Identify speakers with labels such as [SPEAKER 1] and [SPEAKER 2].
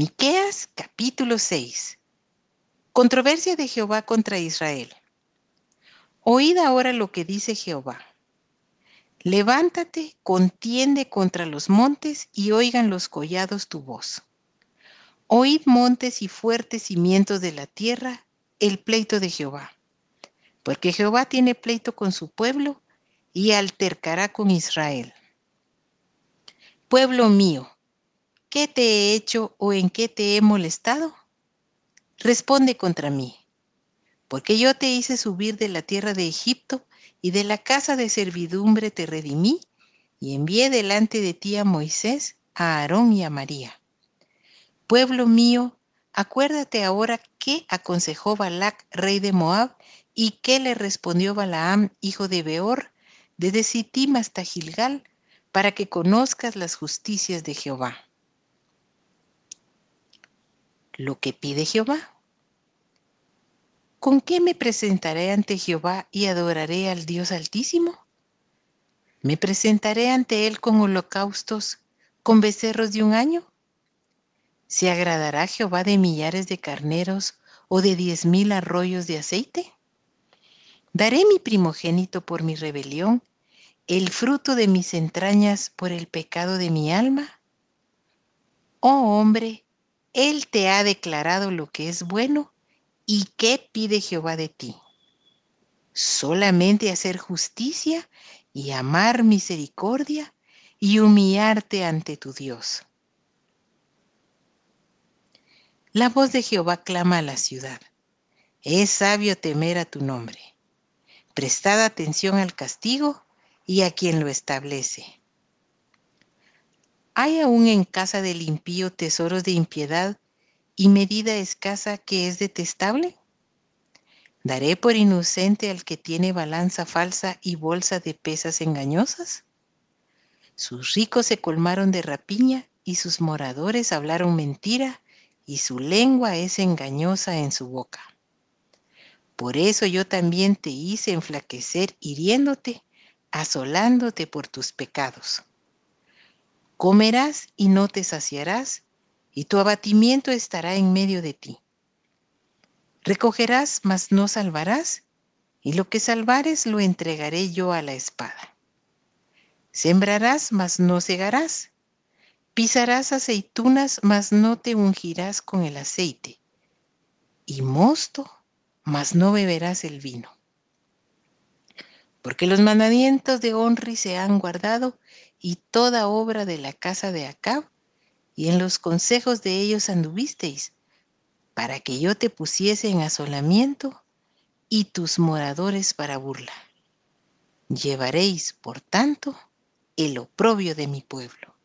[SPEAKER 1] Miqueas capítulo 6. Controversia de Jehová contra Israel. Oíd ahora lo que dice Jehová. Levántate, contiende contra los montes y oigan los collados tu voz. Oíd montes y fuertes cimientos de la tierra, el pleito de Jehová. Porque Jehová tiene pleito con su pueblo y altercará con Israel. Pueblo mío, ¿Qué te he hecho o en qué te he molestado? Responde contra mí, porque yo te hice subir de la tierra de Egipto y de la casa de servidumbre te redimí y envié delante de ti a Moisés, a Aarón y a María. Pueblo mío, acuérdate ahora qué aconsejó Balac, rey de Moab, y qué le respondió Balaam, hijo de Beor, desde Sittim hasta Gilgal, para que conozcas las justicias de Jehová lo que pide Jehová. ¿Con qué me presentaré ante Jehová y adoraré al Dios Altísimo? ¿Me presentaré ante Él con holocaustos, con becerros de un año? ¿Se agradará Jehová de millares de carneros o de diez mil arroyos de aceite? ¿Daré mi primogénito por mi rebelión, el fruto de mis entrañas por el pecado de mi alma? Oh hombre, él te ha declarado lo que es bueno y qué pide Jehová de ti. Solamente hacer justicia y amar misericordia y humillarte ante tu Dios. La voz de Jehová clama a la ciudad. Es sabio temer a tu nombre. Prestad atención al castigo y a quien lo establece. ¿Hay aún en casa del impío tesoros de impiedad y medida escasa que es detestable? ¿Daré por inocente al que tiene balanza falsa y bolsa de pesas engañosas? Sus ricos se colmaron de rapiña y sus moradores hablaron mentira y su lengua es engañosa en su boca. Por eso yo también te hice enflaquecer hiriéndote, asolándote por tus pecados. Comerás y no te saciarás, y tu abatimiento estará en medio de ti. Recogerás, mas no salvarás, y lo que salvares lo entregaré yo a la espada. Sembrarás, mas no cegarás. Pisarás aceitunas, mas no te ungirás con el aceite. Y mosto, mas no beberás el vino. Porque los mandamientos de Honri se han guardado y toda obra de la casa de Acab, y en los consejos de ellos anduvisteis, para que yo te pusiese en asolamiento y tus moradores para burla. Llevaréis, por tanto, el oprobio de mi pueblo.